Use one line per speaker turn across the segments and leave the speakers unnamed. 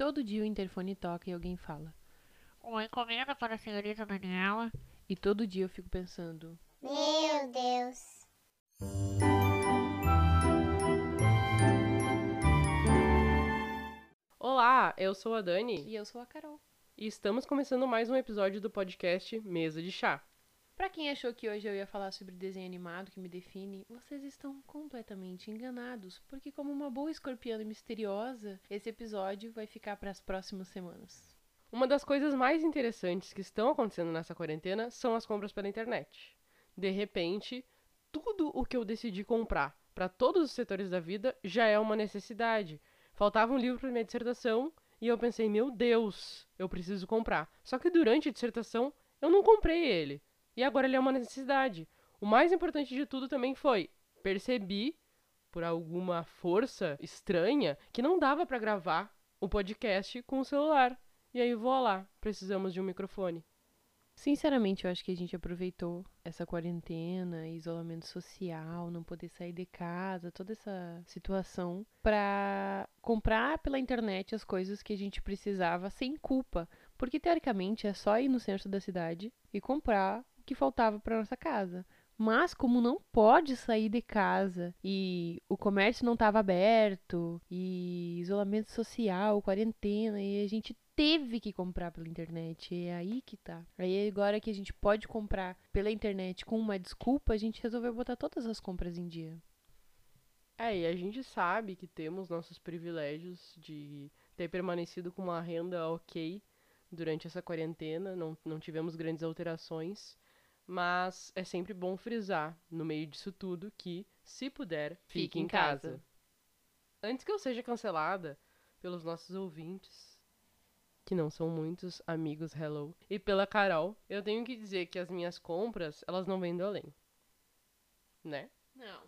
todo dia o interfone toca e alguém fala.
Uma encomenda para a senhorita Daniela.
E todo dia eu fico pensando,
Meu Deus.
Olá, eu sou a Dani
e eu sou a Carol.
e estamos começando mais um episódio do podcast Mesa de Chá.
Pra quem achou que hoje eu ia falar sobre desenho animado que me define, vocês estão completamente enganados, porque como uma boa escorpiana misteriosa, esse episódio vai ficar para as próximas semanas.
Uma das coisas mais interessantes que estão acontecendo nessa quarentena são as compras pela internet. De repente, tudo o que eu decidi comprar para todos os setores da vida já é uma necessidade. Faltava um livro para minha dissertação e eu pensei, meu Deus, eu preciso comprar. Só que durante a dissertação eu não comprei ele. E agora ele é uma necessidade. O mais importante de tudo também foi percebi por alguma força estranha que não dava para gravar o podcast com o celular. E aí vou lá, precisamos de um microfone.
Sinceramente, eu acho que a gente aproveitou essa quarentena, isolamento social, não poder sair de casa, toda essa situação pra comprar pela internet as coisas que a gente precisava sem culpa, porque teoricamente é só ir no centro da cidade e comprar que faltava para nossa casa. Mas como não pode sair de casa e o comércio não estava aberto e isolamento social, quarentena e a gente teve que comprar pela internet. E é aí que tá. Aí agora que a gente pode comprar pela internet com uma desculpa, a gente resolveu botar todas as compras em dia.
É, e a gente sabe que temos nossos privilégios de ter permanecido com uma renda ok durante essa quarentena, não, não tivemos grandes alterações, mas é sempre bom frisar, no meio disso tudo, que, se puder, fique,
Fique
em casa.
casa.
Antes que eu seja cancelada pelos nossos ouvintes, que não são muitos amigos Hello, e pela Carol, eu tenho que dizer que as minhas compras, elas não vêm do além. Né?
Não.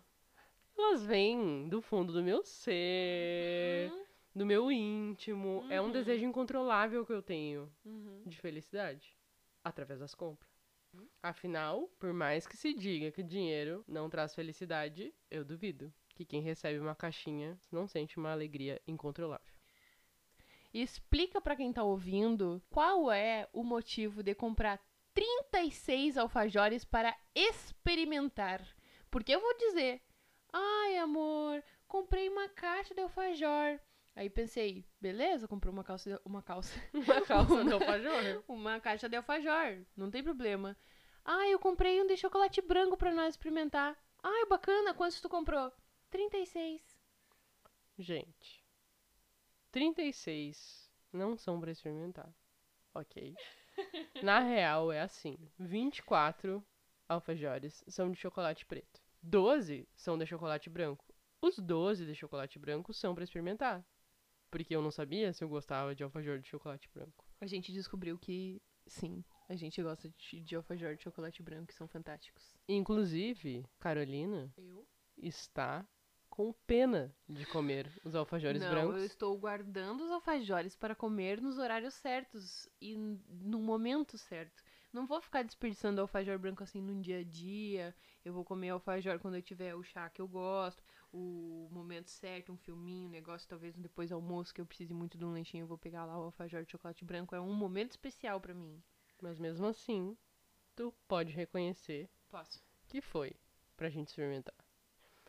Elas vêm do fundo do meu ser, do meu íntimo. É um
Uhum.
desejo incontrolável que eu tenho
Uhum.
de felicidade através das compras. Afinal, por mais que se diga que dinheiro não traz felicidade, eu duvido que quem recebe uma caixinha não sente uma alegria incontrolável.
Explica pra quem tá ouvindo qual é o motivo de comprar 36 alfajores para experimentar. Porque eu vou dizer, ai amor, comprei uma caixa de alfajor. Aí pensei, beleza, comprou uma calça, uma calça,
Uma calça de alfajor.
uma caixa de alfajor, não tem problema. Ah, eu comprei um de chocolate branco pra nós experimentar. Ai, bacana, quantos tu comprou? 36.
Gente, 36 não são pra experimentar. Ok. Na real, é assim: 24 alfajores são de chocolate preto. 12 são de chocolate branco. Os 12 de chocolate branco são pra experimentar. Porque eu não sabia se eu gostava de alfajor de chocolate branco.
A gente descobriu que sim, a gente gosta de, de alfajor de chocolate branco, que são fantásticos.
Inclusive, Carolina
Eu?
está com pena de comer os alfajores
Não,
brancos.
eu estou guardando os alfajores para comer nos horários certos e no momento certo. Não vou ficar desperdiçando alfajor branco assim no dia a dia. Eu vou comer alfajor quando eu tiver o chá que eu gosto, o momento certo, um filminho, um negócio, talvez depois do almoço que eu precise muito de um lanchinho, eu vou pegar lá o alfajor de chocolate branco. É um momento especial para mim.
Mas mesmo assim, tu pode reconhecer
Posso.
que foi pra gente experimentar.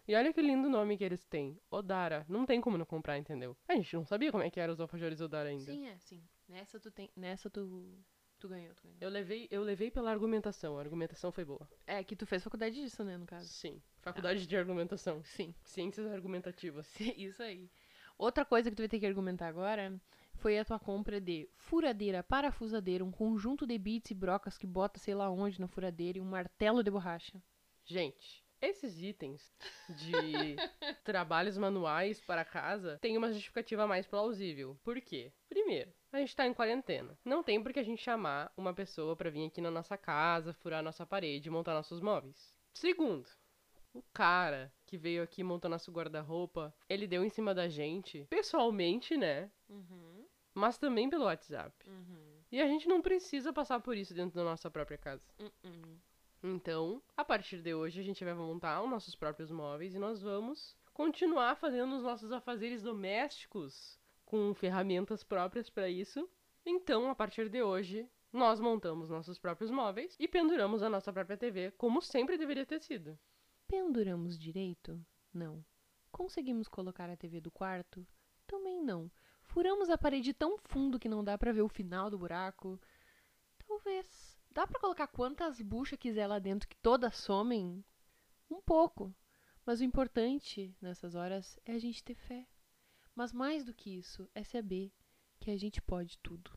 E olha que lindo nome que eles têm. Odara. Não tem como não comprar, entendeu? A gente não sabia como é que eram os alfajores Odara ainda.
Sim, é, sim. Nessa tu tem, nessa tu tu ganhou, tu ganhou.
Eu levei, eu levei pela argumentação. A argumentação foi boa.
É que tu fez faculdade disso, né, no caso.
Sim. Faculdade de argumentação.
Sim.
Ciências argumentativas.
Isso aí. Outra coisa que tu vai ter que argumentar agora foi a tua compra de furadeira, parafusadeira, um conjunto de bits e brocas que bota sei lá onde na furadeira e um martelo de borracha.
Gente, esses itens de trabalhos manuais para casa têm uma justificativa mais plausível. Por quê? Primeiro, a gente tá em quarentena. Não tem por que a gente chamar uma pessoa pra vir aqui na nossa casa, furar nossa parede e montar nossos móveis. Segundo, o cara que veio aqui montou nosso guarda-roupa, ele deu em cima da gente, pessoalmente, né?
Uhum,
Mas também pelo WhatsApp.
uhum,
E a gente não precisa passar por isso dentro da nossa própria casa.
uhum.
Então, a partir de hoje, a gente vai montar os nossos próprios móveis e nós vamos continuar fazendo os nossos afazeres domésticos com com ferramentas próprias para isso. Então, a partir de hoje, nós montamos nossos próprios móveis e penduramos a nossa própria TV, como sempre deveria ter sido.
Penduramos direito? Não. Conseguimos colocar a TV do quarto? Também não. Furamos a parede tão fundo que não dá pra ver o final do buraco? Talvez. Dá pra colocar quantas buchas quiser lá dentro que todas somem? Um pouco. Mas o importante nessas horas é a gente ter fé. Mas mais do que isso, é saber que a gente pode tudo.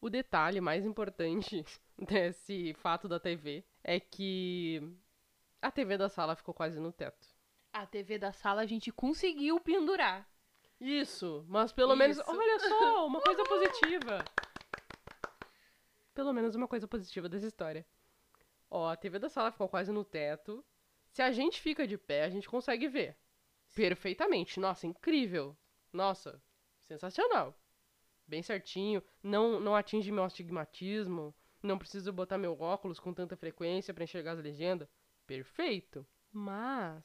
O detalhe mais importante desse fato da TV é que a TV da sala ficou quase no teto.
A TV da sala a gente conseguiu pendurar.
Isso, mas pelo menos,
Isso.
olha só, uma coisa positiva. Pelo menos uma coisa positiva dessa história. Ó, a TV da sala ficou quase no teto. Se a gente fica de pé, a gente consegue ver. Perfeitamente. Nossa, incrível. Nossa, sensacional. Bem certinho, não não atinge meu astigmatismo, não preciso botar meu óculos com tanta frequência pra enxergar as legendas. Perfeito. Mas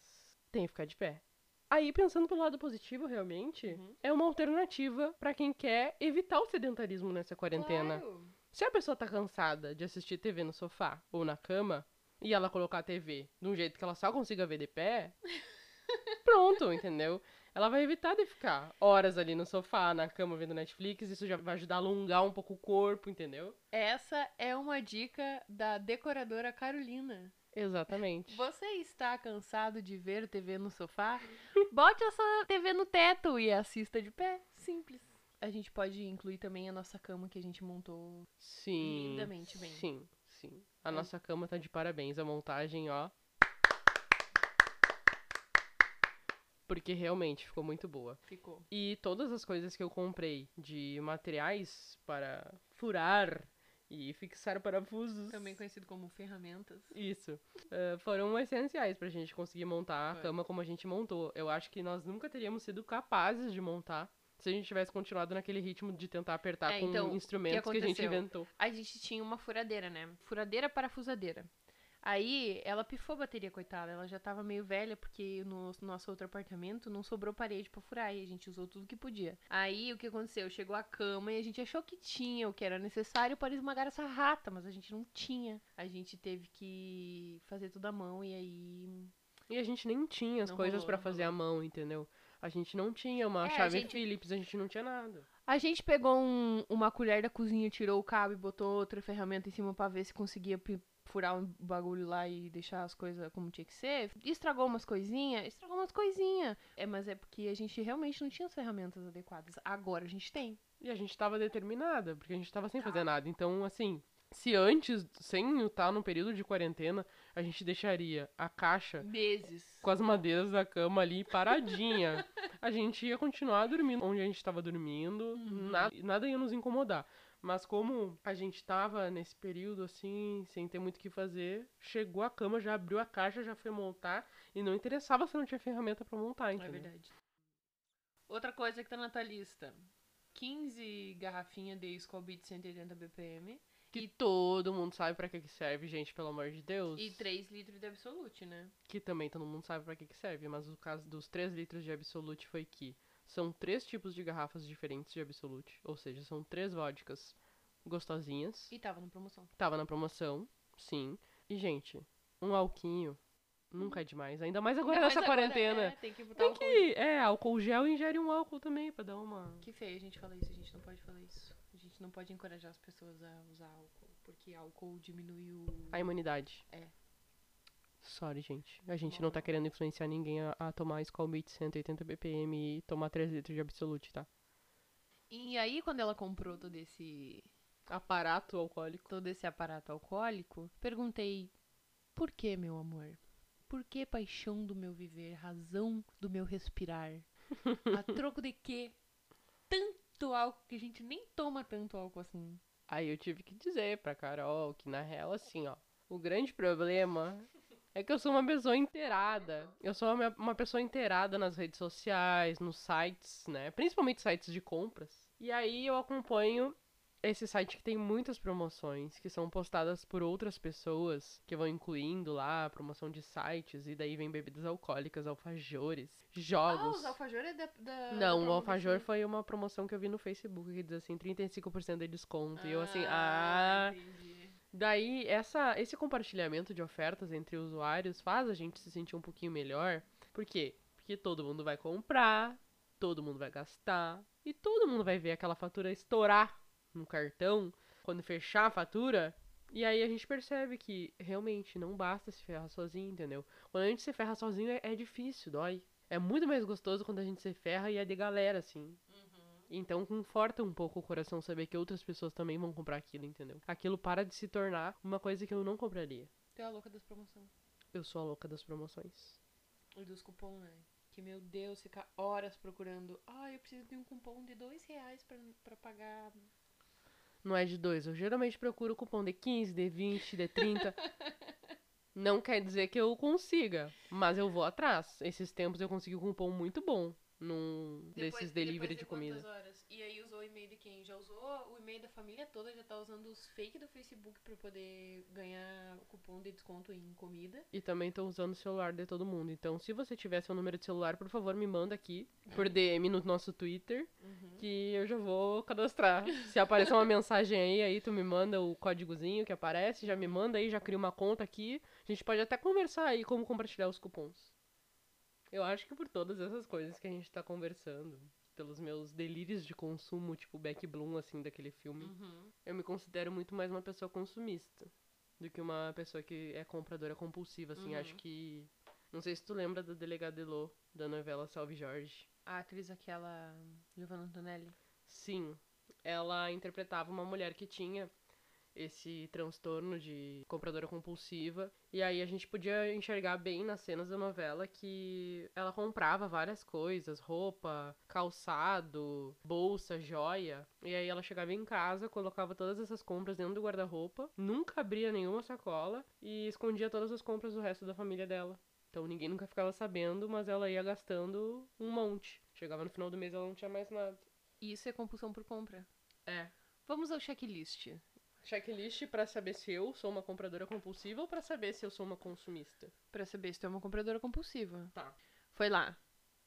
tem que ficar de pé. Aí, pensando pelo lado positivo, realmente,
Uhum.
é uma alternativa pra quem quer evitar o sedentarismo nessa quarentena.
Claro.
Se a pessoa tá cansada de assistir TV no sofá ou na cama, e ela colocar a TV de um jeito que ela só consiga ver de pé, pronto, entendeu? Ela vai evitar de ficar horas ali no sofá, na cama, vendo Netflix, isso já vai ajudar a alongar um pouco o corpo, entendeu?
Essa é uma dica da decoradora Carolina.
Exatamente.
Você está cansado de ver TV no sofá? Bote essa TV no teto e assista de pé. Simples. A gente pode incluir também a nossa cama que a gente montou.
Sim.
Lindamente bem.
Sim, sim. A
É.
nossa cama tá de parabéns. A montagem, ó. Porque realmente ficou muito boa.
Ficou.
E todas as coisas que eu comprei de materiais para furar e fixar parafusos.
Também conhecido como ferramentas.
Isso. eh, foram essenciais pra gente conseguir montar a cama como a gente montou. Eu acho que nós nunca teríamos sido capazes de montar se a gente tivesse continuado naquele ritmo de tentar apertar
É,
com
então, o que
instrumentos que, a gente inventou.
A gente tinha uma furadeira, né? Furadeira parafusadeira. Aí ela pifou a bateria, coitada. Ela já tava meio velha, porque no nosso outro apartamento não sobrou parede pra furar. E a gente usou tudo que podia. Aí o que aconteceu? Chegou a cama e a gente achou que tinha o que era necessário para esmagar essa rata, mas a gente não tinha. A gente teve que fazer tudo à mão e aí.
E a gente nem tinha as
Não
coisas
não
fazer à mão, entendeu? A gente não tinha uma
É, a
chave
gente-
Phillips, a gente não tinha nada.
A gente pegou um- uma colher da cozinha, tirou o cabo e botou outra ferramenta em cima pra ver se conseguia furar um bagulho lá e deixar as coisas como tinha que ser. Estragou umas coisinhas, estragou umas coisinhas. É, mas é porque a gente realmente não tinha as ferramentas adequadas. Agora a gente tem.
E a gente tava determinada, porque a gente tava sem fazer nada. Então, assim, se antes, sem estar num período de quarentena, a gente deixaria a caixa
Meses.
com as madeiras da cama ali paradinha, a gente ia continuar dormindo onde a gente tava dormindo, nada, nada ia nos incomodar. Mas como a gente tava nesse período assim, sem ter muito o que fazer, chegou a cama, já abriu a caixa, já foi montar e não interessava se não tinha ferramenta pra montar,
É
entendeu?
verdade. Outra coisa que tá na tua lista. 15 garrafinhas de Skull Beat 180 BPM
Que todo mundo sabe pra que que serve, gente, pelo amor de Deus.
e 3 litros de Absolute, né?
que também todo mundo sabe pra que que serve, mas o caso dos 3 litros de Absolute foi que são três tipos de garrafas diferentes de Absolute, ou seja, são três vodkas gostosinhas.
E tava na promoção.
Tava na promoção, sim. E, gente, um alquinho nunca é demais, ainda mais agora
Mas
nessa
agora,
quarentena.
é, tem que botar
Tem
álcool.
que, é, álcool gel e ingere um álcool também pra dar uma...
Que feio a gente falar isso, a gente não pode falar isso. A gente não pode encorajar as pessoas a usar álcool, porque álcool diminui o...
A imunidade.
É.
Sorry, gente. A gente não tá querendo influenciar ninguém a, a tomar Skull Beat 180 BPM e tomar 3 litros de Absolute, tá?
E aí, quando ela comprou todo esse,
Aparato alcoólico.
todo esse aparato alcoólico, perguntei, por que, meu amor? Por que paixão do meu viver, razão do meu respirar? A troco de quê? Tanto álcool que a gente nem toma tanto álcool assim.
Aí eu tive que dizer pra Carol que, na real, assim, ó, o grande problema é que eu sou uma pessoa inteirada. Eu sou uma, uma pessoa inteirada nas redes sociais, nos sites, né? Principalmente sites de compras. E aí eu acompanho esse site que tem muitas promoções que são postadas por outras pessoas que vão incluindo lá promoção de sites e daí vem bebidas alcoólicas, alfajores, jogos.
alfajores é da, da
Não, o alfajor foi uma promoção que eu vi no Facebook que diz assim 35% de desconto. e eu assim, ah, Daí, essa, esse compartilhamento de ofertas entre usuários faz a gente se sentir um pouquinho melhor. Por quê? Porque todo mundo vai comprar, todo mundo vai gastar, e todo mundo vai ver aquela fatura estourar no cartão quando fechar a fatura. E aí a gente percebe que realmente não basta se ferrar sozinho, entendeu? Quando a gente se ferra sozinho é, é difícil, dói. É muito mais gostoso quando a gente se ferra e é de galera, assim. Então conforta um pouco o coração saber que outras pessoas também vão comprar aquilo, entendeu? Aquilo para de se tornar uma coisa que eu não compraria.
Tu é a louca das promoções.
Eu sou a louca das promoções.
E dos cupons, né? Que, meu Deus, ficar horas procurando. Ah, eu preciso de um cupom de dois reais pra, pra pagar.
Não é de dois. Eu geralmente procuro cupom de 15, de 20, de 30. não quer dizer que eu consiga, mas eu vou atrás. Esses tempos eu consegui um cupom muito bom num desses delivery de comida.
Horas? E aí usou o e-mail de quem? Já usou o e-mail da família toda, já tá usando os fake do Facebook pra poder ganhar cupom de desconto em comida.
E também tô usando o celular de todo mundo. Então, se você tiver seu número de celular, por favor, me manda aqui por DM no nosso Twitter, que eu já vou cadastrar. Se aparecer uma mensagem aí, aí tu me manda o códigozinho que aparece, já me manda aí, já cria uma conta aqui. A gente pode até conversar aí como compartilhar os cupons. Eu acho que por todas essas coisas que a gente tá conversando, pelos meus delírios de consumo, tipo Beck Bloom, assim, daquele filme, eu me considero muito mais uma pessoa consumista do que uma pessoa que é compradora compulsiva, assim.
Uhum.
Acho que. Não sei se tu lembra da delegada Elô, da novela Salve Jorge.
A atriz aquela Giovanna Antonelli.
Sim, ela interpretava uma mulher que tinha esse transtorno de compradora compulsiva. E aí a gente podia enxergar bem nas cenas da novela que ela comprava várias coisas, roupa, calçado, bolsa, joia. E aí ela chegava em casa, colocava todas essas compras dentro do guarda-roupa, nunca abria nenhuma sacola e escondia todas as compras do resto da família dela. Então ninguém nunca ficava sabendo, mas ela ia gastando um monte. Chegava no final do mês ela não tinha mais nada.
Isso é compulsão por compra.
É.
Vamos ao checklist.
Checklist pra saber se eu sou uma compradora compulsiva ou pra saber se eu sou uma consumista.
Pra saber se tu é uma compradora compulsiva.
Tá.
Foi lá.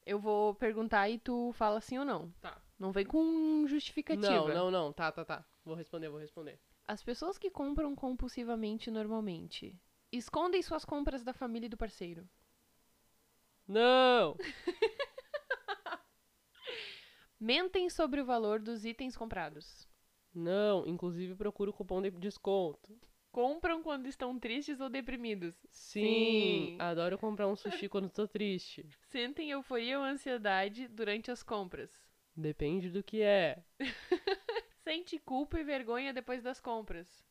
Eu vou perguntar e tu fala sim ou não.
Tá.
Não vem com justificativa.
Não, não, não. Tá, tá, tá. Vou responder, vou responder.
As pessoas que compram compulsivamente normalmente escondem suas compras da família e do parceiro.
Não!
Mentem sobre o valor dos itens comprados.
Não, inclusive procuro cupom de desconto.
Compram quando estão tristes ou deprimidos.
Sim,
Sim.
adoro comprar um sushi quando tô triste.
Sentem euforia ou ansiedade durante as compras.
Depende do que é.
Sente culpa e vergonha depois das compras.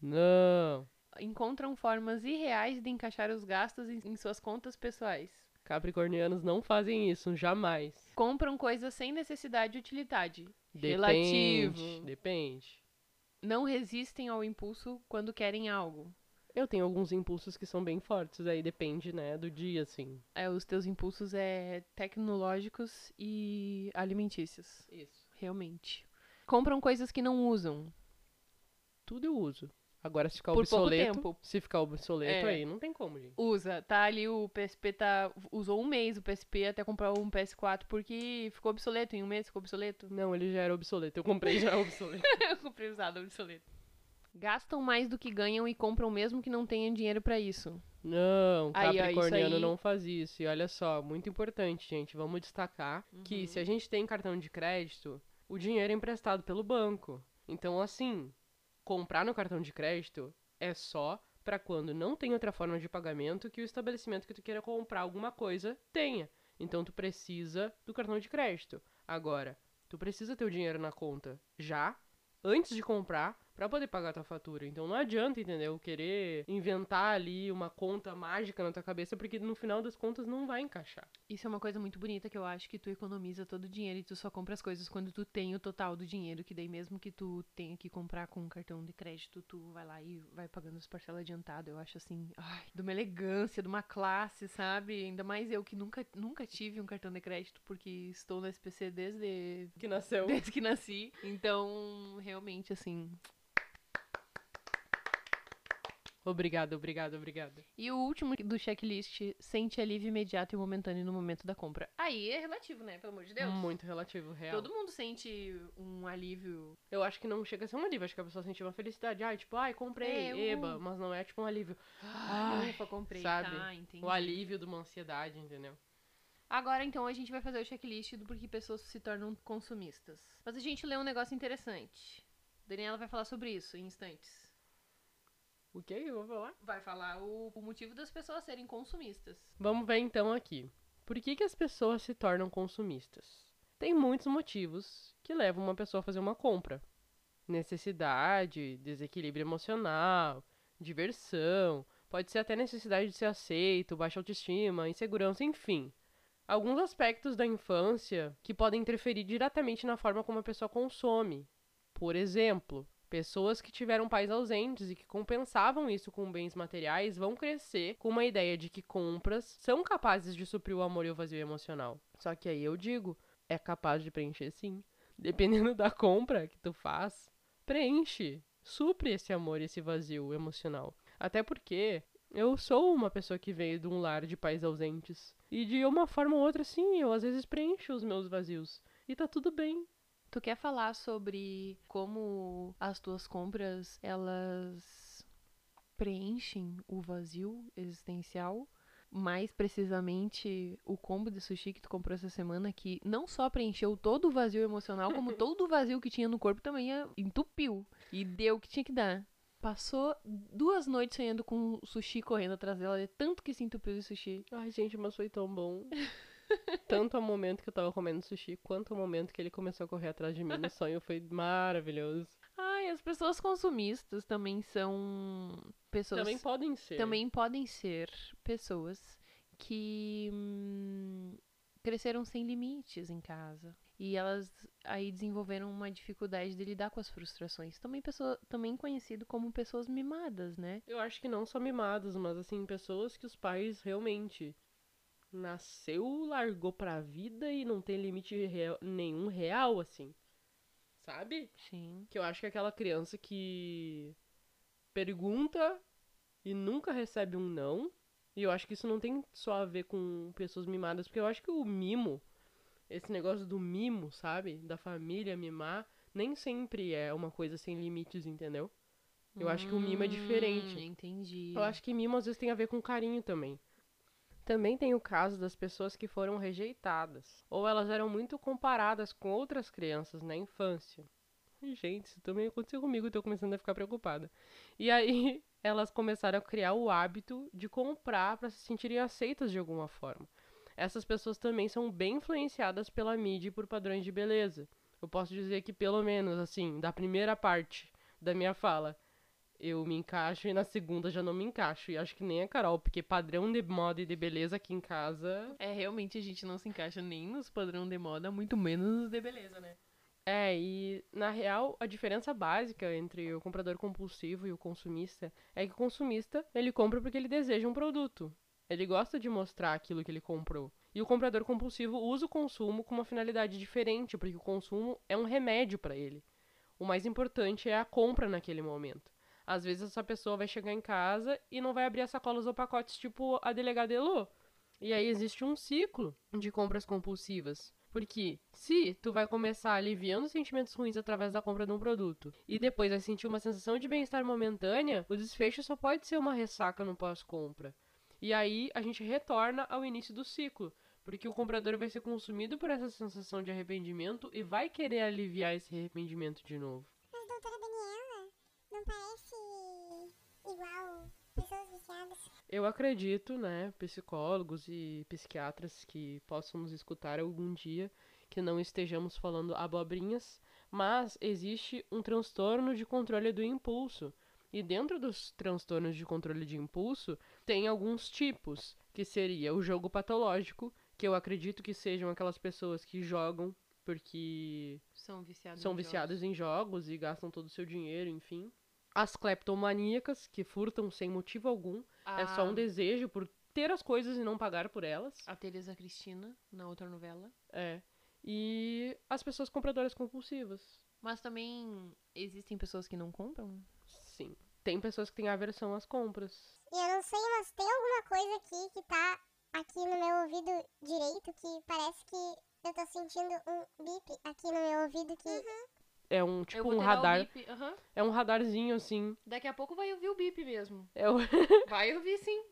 Não.
Encontram formas irreais de encaixar os gastos em em suas contas pessoais.
Capricornianos não fazem isso, jamais.
Compram coisas sem necessidade e utilidade.
Depende,
Relativo.
Depende.
Não resistem ao impulso quando querem algo.
Eu tenho alguns impulsos que são bem fortes, aí depende, né, do dia, assim.
É, os teus impulsos é tecnológicos e alimentícios.
Isso.
Realmente. Compram coisas que não usam.
Tudo eu uso. Agora, se ficar
Por
obsoleto, se ficar obsoleto
É.
aí, não tem como, gente.
Usa. Tá ali o PSP tá. Usou um mês o PSP até comprar um PS4 porque ficou obsoleto. Em um mês ficou obsoleto.
Não, ele já era obsoleto. Eu comprei já obsoleto.
Eu comprei usado obsoleto. Gastam mais do que ganham e compram mesmo que não tenham dinheiro pra isso.
Não,
Aí, ó,
Capricorniano
aí-
não faz isso. E olha só, muito importante, gente. Vamos destacar
Uhum.
que se a gente tem cartão de crédito, o dinheiro é emprestado pelo banco. Então, assim, comprar no cartão de crédito é só pra quando não tem outra forma de pagamento que o estabelecimento que tu queira comprar alguma coisa tenha. Então, tu precisa do cartão de crédito. Agora, tu precisa ter o dinheiro na conta já, antes de comprar, pra poder pagar a tua fatura. Então não adianta, entendeu? Querer inventar ali uma conta mágica na tua cabeça, porque no final das contas não vai encaixar.
Isso é uma coisa muito bonita que eu acho que tu economiza todo o dinheiro e tu só compra as coisas quando tu tem o total do dinheiro, que daí mesmo que tu tenha que comprar com um cartão de crédito, tu vai lá e vai pagando as parcelas adiantado. Eu acho assim, ai, de uma elegância, de uma classe, sabe? Ainda mais eu que nunca, nunca tive um cartão de crédito porque estou no SPC desde
Que nasceu.
desde que nasci. Então, realmente assim,
Obrigado, obrigado, obrigado.
E o último do checklist, sente alívio imediato e momentâneo no momento da compra. Aí é relativo, né? Pelo amor de Deus.
Muito relativo, real.
Todo mundo sente um alívio.
Eu acho que não chega a ser um alívio, acho que a pessoa sentiu uma felicidade. Ai, tipo, ai, comprei,
É,
eba, mas não é tipo um alívio. Ai,
Ufa, comprei,
sabe?
tá, entendi.
O alívio de uma ansiedade, entendeu?
Agora, então, a gente vai fazer o checklist do porquê pessoas se tornam consumistas. Mas a gente lê um negócio interessante. Daniela vai falar sobre isso em instantes.
O que eu vou falar?
Vai falar o, o motivo das pessoas serem consumistas.
Vamos ver então aqui. Por que, que as pessoas se tornam consumistas? Tem muitos motivos que levam uma pessoa a fazer uma compra. Necessidade, desequilíbrio emocional, diversão, pode ser até necessidade de ser aceito, baixa autoestima, insegurança, enfim. Alguns aspectos da infância que podem interferir diretamente na forma como a pessoa consome. Por exemplo, Pessoas que tiveram pais ausentes e que compensavam isso com bens materiais vão crescer com uma ideia de que compras são capazes de suprir o amor e o vazio emocional. Só que aí eu digo, é capaz de preencher sim. Dependendo da compra que tu faz, preenche, supre esse amor e esse vazio emocional. Até porque eu sou uma pessoa que veio de um lar de pais ausentes. E de uma forma ou outra, sim, eu às vezes preencho os meus vazios. E tá tudo bem.
Tu quer falar sobre como as tuas compras elas preenchem o vazio existencial? Mais precisamente, o combo de sushi que tu comprou essa semana, que não só preencheu todo o vazio emocional, como todo o vazio que tinha no corpo também entupiu. E deu o que tinha que dar. Passou duas noites sonhando com sushi correndo atrás dela, de tanto que se entupiu de sushi.
Ai, gente, mas foi tão bom. Tanto ao momento que eu tava comendo sushi, quanto ao momento que ele começou a correr atrás de mim no sonho, foi maravilhoso.
Ai, as pessoas consumistas também são pessoas.
Também podem ser.
também podem ser pessoas que hum, cresceram sem limites em casa. E elas aí desenvolveram uma dificuldade de lidar com as frustrações. Também, pessoa, também conhecido como pessoas mimadas, né?
Eu acho que não só mimados, mas assim, pessoas que os pais realmente nasceu, largou pra vida e não tem limite real- nenhum real, assim. Sabe?
Sim.
Que eu acho que é aquela criança que pergunta e nunca recebe um não. E eu acho que isso não tem só a ver com pessoas mimadas, porque eu acho que o mimo, esse negócio do mimo, sabe? Da família mimar, nem sempre é uma coisa sem limites, entendeu? Eu acho que o mimo é diferente.
Hum, entendi.
Eu acho que mimo às vezes tem a ver com carinho também. Também tem o caso das pessoas que foram rejeitadas, ou elas eram muito comparadas com outras crianças na infância. Gente, isso também aconteceu comigo, tô começando a ficar preocupada. E aí elas começaram a criar o hábito de comprar para se sentirem aceitas de alguma forma. Essas pessoas também são bem influenciadas pela mídia e por padrões de beleza. Eu posso dizer que pelo menos assim, da primeira parte da minha fala, eu me encaixo e na segunda já não me encaixo. E acho que nem a Carol, porque padrão de moda e de beleza aqui em casa.
É, realmente a gente não se encaixa nem nos padrões de moda, muito menos nos de beleza, né?
É, e na real, a diferença básica entre o comprador compulsivo e o consumista é que o consumista, ele compra porque ele deseja um produto. Ele gosta de mostrar aquilo que ele comprou. E o comprador compulsivo usa o consumo com uma finalidade diferente, porque o consumo é um remédio para ele. O mais importante é a compra naquele momento. Às vezes essa pessoa vai chegar em casa e não vai abrir as sacolas ou pacotes tipo a delegada Elô. E aí existe um ciclo de compras compulsivas. Porque se tu vai começar aliviando sentimentos ruins através da compra de um produto e depois vai sentir uma sensação de bem-estar momentânea, o desfecho só pode ser uma ressaca no pós-compra. E aí a gente retorna ao início do ciclo, porque o comprador vai ser consumido por essa sensação de arrependimento e vai querer aliviar esse arrependimento de novo.
Mas, doutora Daniela, não parece igual pessoas viciadas?
Eu acredito, né, psicólogos e psiquiatras que possam nos escutar algum dia, que não estejamos falando abobrinhas, Mas existe um transtorno de controle do impulso. E dentro dos transtornos de controle de impulso, tem alguns tipos, que seria o jogo patológico, que eu acredito que sejam aquelas pessoas que jogam porque
São viciados
são
em
viciadas
jogos.
em jogos e gastam todo o seu dinheiro, enfim. As cleptomaníacas, que furtam sem motivo algum, é só um
A-
desejo por ter as coisas e não pagar por elas.
A Teresa Cristina, na outra novela.
É. E as pessoas compradoras compulsivas.
Mas também existem pessoas que não compram?
Sim. Tem pessoas que têm aversão às compras.
E eu não sei, mas tem alguma coisa aqui que tá aqui no meu ouvido direito que parece que eu tô sentindo um bip aqui no meu ouvido que.
É um tipo um radar.
aham.
É um radarzinho assim.
Daqui a pouco vai ouvir o bip mesmo.
É o,
Vai ouvir sim.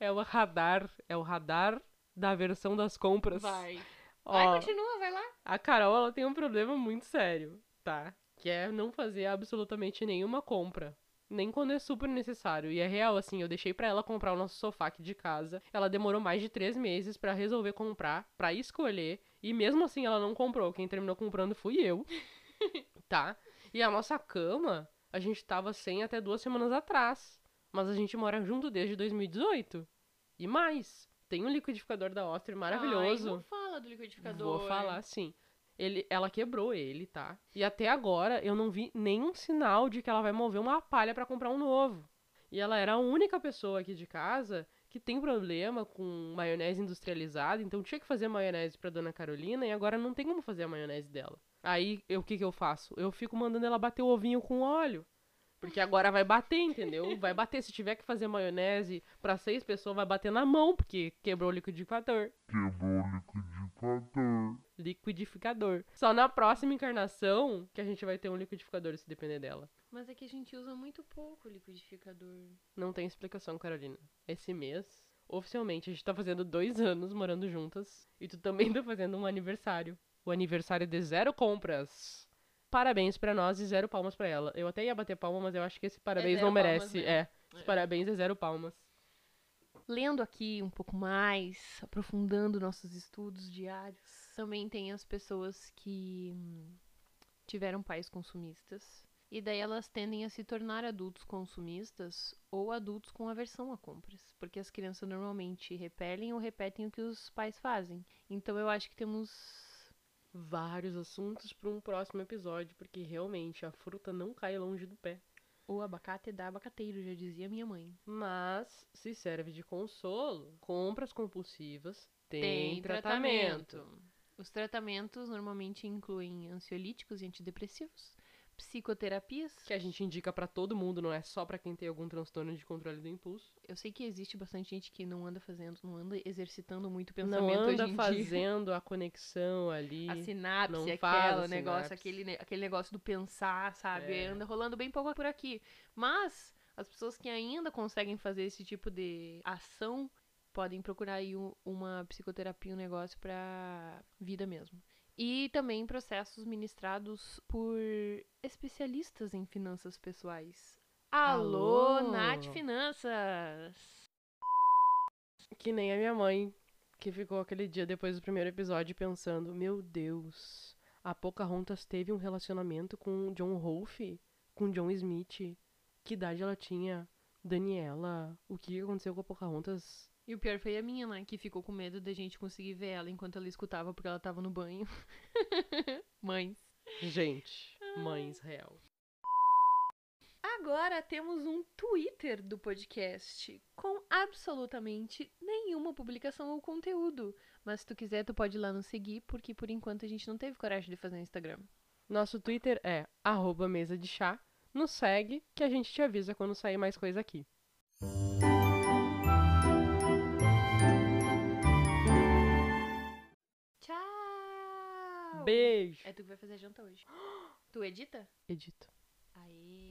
é o radar. É o radar da aversão das compras.
Vai.
Ó,
Vai, continua, vai lá.
a Carol ela tem um problema muito sério, tá? Que é não fazer absolutamente nenhuma compra. Nem quando é super necessário. E é real, assim, eu deixei pra ela comprar o nosso sofá aqui de casa. Ela demorou mais de três meses pra resolver comprar, pra escolher. E mesmo assim ela não comprou. Quem terminou comprando fui eu. tá? E a nossa cama, a gente tava sem até duas semanas atrás. Mas a gente mora junto desde 2018. E mais. Tem um liquidificador da Oster maravilhoso.
Ai, não fala do liquidificador.
Vou falar sim. Ele, ela quebrou ele, tá? E até agora eu não vi nenhum sinal de que ela vai mover uma palha pra comprar um novo. E ela era a única pessoa aqui de casa que tem problema com maionese industrializada, então tinha que fazer maionese pra dona Carolina e agora não tem como fazer a maionese dela. Aí eu- o que que eu faço? Eu fico mandando ela bater o ovinho com óleo. Porque agora vai bater, entendeu? Vai bater. Se tiver que fazer maionese pra seis pessoas, vai bater na mão, porque quebrou o liquidificador
Quebrou o liquidificador.
liquidificador. Só na próxima encarnação que a gente vai ter um liquidificador, se depender dela.
Mas é que a gente usa muito pouco o liquidificador.
Não tem explicação, Carolina. Esse mês, oficialmente, a gente tá fazendo dois anos morando juntas. E tu também tá fazendo um aniversário. O aniversário de zero compras. Parabéns pra nós e zero palmas pra ela. Eu até ia bater palma, mas eu acho que esse parabéns
zero
não
palmas,
merece.
né?
É, esse parabéns é zero palmas.
Lendo aqui um pouco mais, aprofundando nossos estudos diários, também tem as pessoas que tiveram pais consumistas. E daí elas tendem a se tornar adultos consumistas ou adultos com aversão a compras. Porque as crianças normalmente repelem ou repetem o que os pais fazem. Então eu acho que temos
Vários assuntos pra um próximo episódio, porque realmente a fruta não cai longe do pé.
o abacate da abacateiro, já dizia minha mãe.
Mas se serve de consolo, compras compulsivas têm
Tem
tratamento.
tratamento. Os tratamentos normalmente incluem ansiolíticos e antidepressivos, psicoterapias.
Que a gente indica pra todo mundo, não é só pra quem tem algum transtorno de controle do impulso.
Eu sei que existe bastante gente que não anda fazendo, não anda exercitando muito o
Não
pensamento hoje
anda
dia.
fazendo a conexão ali.
A sinapse,
não
aquele
faz a
negócio,
sinapse.
aquele, aquele negócio do pensar, sabe?
É.
Anda rolando bem pouco por aqui. Mas as pessoas que ainda conseguem fazer esse tipo de ação podem procurar aí um- uma psicoterapia, um negócio pra vida mesmo. E também processos ministrados por especialistas em finanças pessoais. Alô,
Alô?
Nath Finanças!
Que nem a minha mãe, que ficou aquele dia depois do primeiro episódio pensando: Meu Deus, a Pocahontas teve um relacionamento com John Rolfe? Com John Smith? Que idade ela tinha? Daniela, o que aconteceu com a Pocahontas?
E o pior foi a minha, né? Que ficou com medo da gente conseguir ver ela enquanto ela escutava porque ela tava no banho. Mães.
Gente, mães real.
Agora temos um Twitter do podcast com absolutamente nenhuma publicação ou conteúdo. Mas se tu quiser, tu pode ir lá nos seguir, porque por enquanto a gente não teve coragem de fazer um Instagram.
Nosso Twitter é arroba mesa de chá. Nos segue que a gente te avisa quando sair mais coisa aqui. Beijo.
É tu que vai fazer a janta hoje. Tu edita?
Edito. Aí.